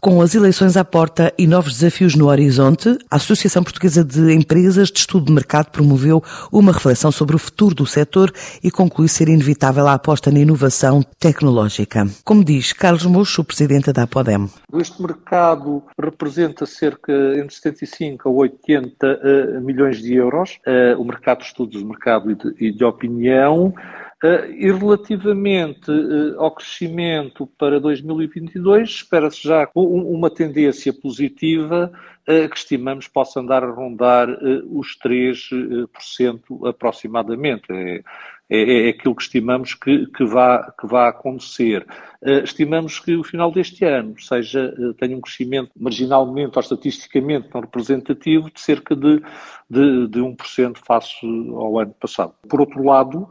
Com as eleições à porta e novos desafios no horizonte, a Associação Portuguesa de Empresas de Estudo de Mercado promoveu uma reflexão sobre o futuro do setor e conclui ser inevitável a aposta na inovação tecnológica. Como diz Carlos Mocho, presidente da Apodem. Este mercado representa cerca entre 75 a 80 uh, milhões de euros, uh, o mercado de estudos de mercado e de, e de opinião. Uh, e relativamente uh, ao crescimento para 2022, espera-se já um, uma tendência positiva uh, que estimamos possa andar a rondar os 3% aproximadamente. É, é, é, aquilo que estimamos que, que, vá, que vá acontecer. estimamos que o final deste ano seja, tenha um crescimento marginalmente ou estatisticamente não representativo de cerca de, de, de 1% face ao ano passado. Por outro lado,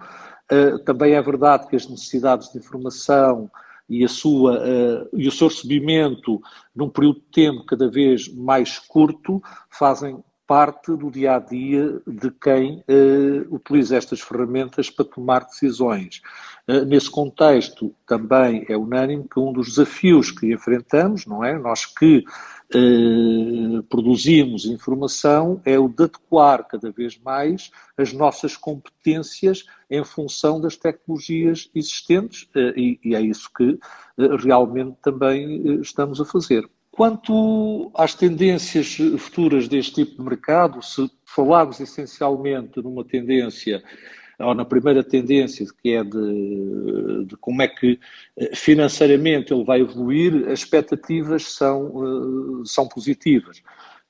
Uh, também é verdade que as necessidades de informação e, a sua, uh, e o seu recebimento num período de tempo cada vez mais curto fazem parte do dia a dia de quem uh, utiliza estas ferramentas para tomar decisões. Uh, nesse contexto, também é unânime que um dos desafios que enfrentamos, não é? Nós que uh, produzimos informação, é o de adequar cada vez mais as nossas competências em função das tecnologias existentes, e, e, é isso que realmente também estamos a fazer. Quanto às tendências futuras deste tipo de mercado, se falarmos essencialmente numa tendência, ou na primeira tendência, que é de, de como é que eh, financeiramente ele vai evoluir, as expectativas são, eh, são positivas.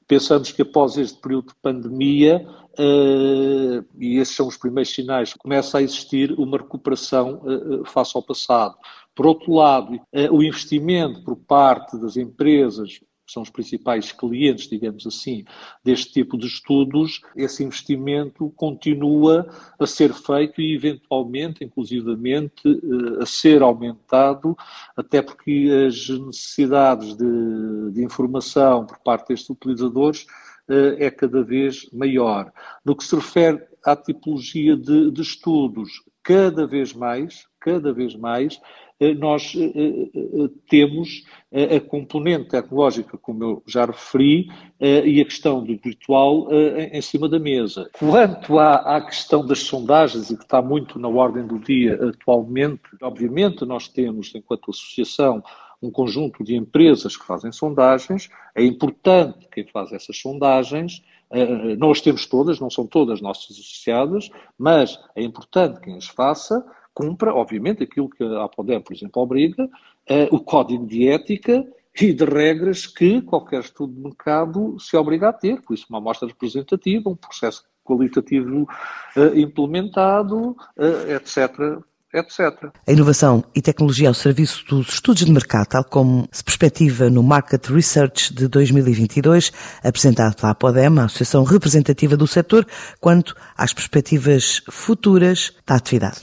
Pensamos que após este período de pandemia, uh, e esses são os primeiros sinais, começa a existir uma recuperação face ao passado. Por outro lado, uh, o investimento por parte das empresas são os principais clientes, digamos assim, deste tipo de estudos, esse investimento continua a ser feito e, eventualmente, inclusivamente, a ser aumentado, até porque as necessidades de, de informação por parte destes utilizadores eh, é cada vez maior. No que se refere à tipologia de, de estudos, cada vez mais, cada vez mais, eh, nós eh, temos a componente tecnológica, como eu já referi, e a questão do virtual em cima da mesa. Quanto à, à questão das sondagens, e que está muito na ordem do dia atualmente, obviamente nós temos, enquanto associação, um conjunto de empresas que fazem sondagens. É importante quem faz essas sondagens, eh, não as temos todas, não são todas nossas associadas, mas é importante quem as faça cumpra, obviamente, aquilo que a Apodem, por exemplo, obriga, eh, o código de ética e de regras que qualquer estudo de mercado se obriga a ter, por isso uma amostra representativa, um processo qualitativo uh, implementado, etc etc. A inovação e tecnologia ao serviço dos estudos de mercado, tal como se perspectiva no Market Research de 2022, apresentado pela Apodem, a Associação Representativa do Setor, quanto às perspectivas futuras da atividade.